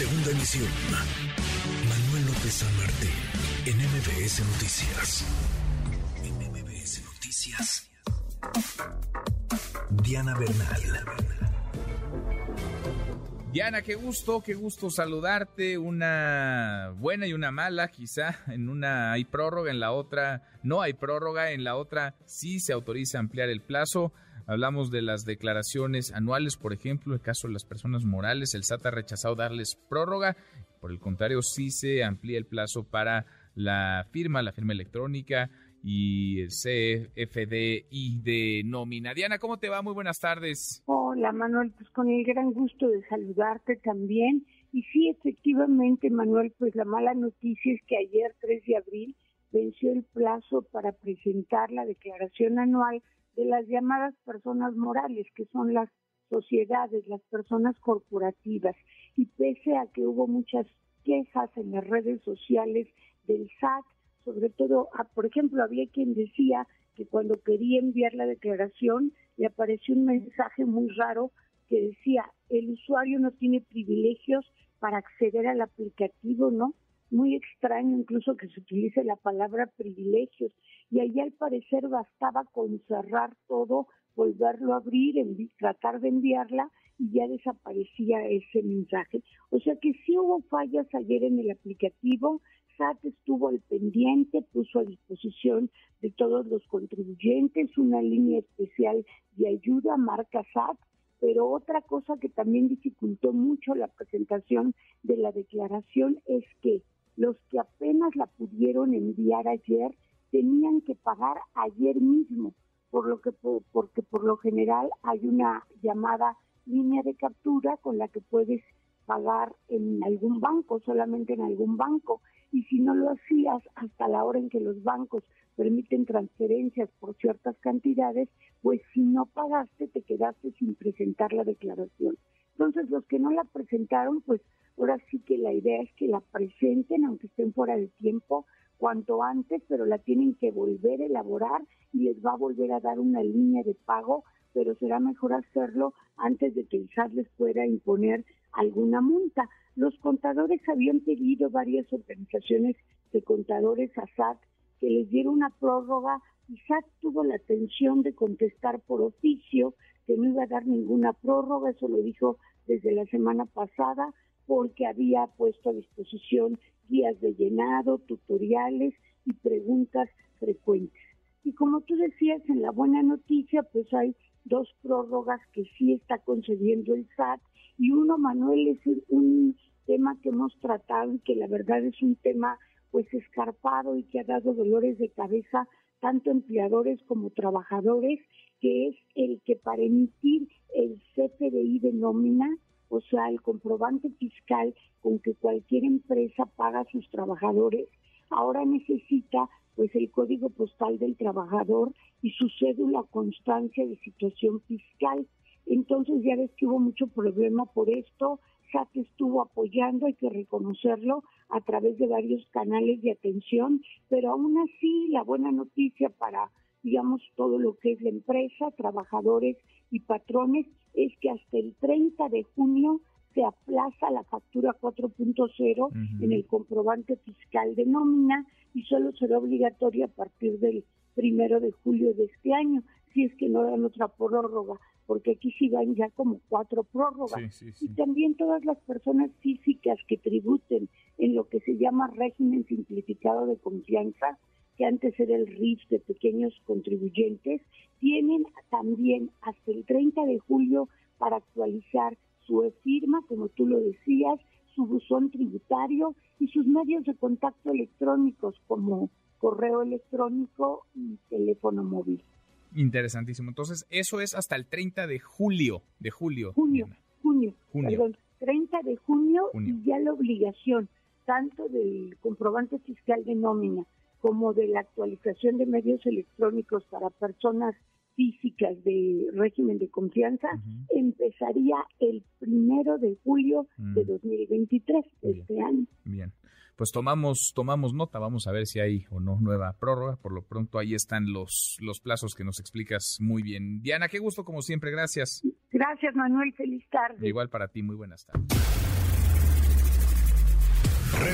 Segunda emisión. Manuel López San Martín, en MBS Noticias. En MBS Noticias. Diana Bernal. Diana, qué gusto, qué gusto saludarte. Una buena y una mala, quizá. En una hay prórroga, en la otra no hay prórroga, en la otra sí se autoriza ampliar el plazo. Hablamos de las declaraciones anuales, por ejemplo, el caso de las personas morales. El SAT ha rechazado darles prórroga. Por el contrario, sí se amplía el plazo para la firma, la firma electrónica y el CFDI de nómina. Diana, ¿cómo te va? Muy buenas tardes. Hola, Manuel, pues con el gran gusto de saludarte también. Y sí, efectivamente, Manuel, pues la mala noticia es que ayer, 3 de abril, venció el plazo para presentar la declaración anual de las llamadas personas morales, que son las sociedades, las personas corporativas. Y pese a que hubo muchas quejas en las redes sociales del SAT, sobre todo, por ejemplo, había quien decía que cuando quería enviar la declaración le apareció un mensaje muy raro que decía, el usuario no tiene privilegios para acceder al aplicativo, ¿no? Muy extraño incluso que se utilice la palabra privilegios y ahí al parecer bastaba con cerrar todo, volverlo a abrir, tratar de enviarla y ya desaparecía ese mensaje. O sea que sí hubo fallas ayer en el aplicativo, SAT estuvo al pendiente, puso a disposición de todos los contribuyentes una línea especial de ayuda, marca SAT, pero otra cosa que también dificultó mucho la presentación de la declaración es que los que apenas la pudieron enviar ayer tenían que pagar ayer mismo, por lo que porque por lo general hay una llamada línea de captura con la que puedes pagar en algún banco, solamente en algún banco, y si no lo hacías hasta la hora en que los bancos permiten transferencias por ciertas cantidades, pues si no pagaste te quedaste sin presentar la declaración. Entonces los que no la presentaron, pues ahora sí que la idea es que la presenten, aunque estén fuera de tiempo, cuanto antes, pero la tienen que volver a elaborar y les va a volver a dar una línea de pago, pero será mejor hacerlo antes de que el SAT les pueda imponer alguna multa. Los contadores habían pedido varias organizaciones de contadores a SAT que les diera una prórroga y SAT tuvo la atención de contestar por oficio que no iba a dar ninguna prórroga, eso lo dijo desde la semana pasada, porque había puesto a disposición guías de llenado, tutoriales y preguntas frecuentes. Y como tú decías en la buena noticia, pues hay dos prórrogas que sí está concediendo el SAT y uno, Manuel, es un tema que hemos tratado y que la verdad es un tema pues escarpado y que ha dado dolores de cabeza tanto empleadores como trabajadores, que es el que para emitir el CFDI de nómina o sea, el comprobante fiscal con que cualquier empresa paga a sus trabajadores, ahora necesita pues el código postal del trabajador y su cédula constancia de situación fiscal. Entonces ya ves que hubo mucho problema por esto, SAT estuvo apoyando, hay que reconocerlo, a través de varios canales de atención, pero aún así la buena noticia para, digamos, todo lo que es la empresa, trabajadores y patrones es que hasta el 30 de junio se aplaza la factura 4.0 en el comprobante fiscal de nómina y solo será obligatoria a partir del primero de julio de este año, si es que no dan otra prórroga, porque aquí sí van ya como cuatro prórrogas. Y también todas las personas físicas que tributen en lo que se llama régimen simplificado de confianza, que antes era el RIF de pequeños contribuyentes, tienen también hasta el 30 de julio para actualizar su e-firma, como tú lo decías, su buzón tributario y sus medios de contacto electrónicos como correo electrónico y teléfono móvil. Interesantísimo. Entonces, eso es hasta el 30 de julio, de julio. Junio, junio, perdón, 30 de junio, junio, y ya la obligación tanto del comprobante fiscal de nómina como de la actualización de medios electrónicos para personas físicas de régimen de confianza empezaría el primero de julio de 2023, mm. este año. Bien, pues tomamos tomamos nota, vamos a ver si hay o no nueva prórroga. Por lo pronto ahí están los los plazos que nos explicas muy bien. Diana, qué gusto como siempre, gracias. Gracias Manuel, feliz tarde. Igual para ti, muy buenas tardes.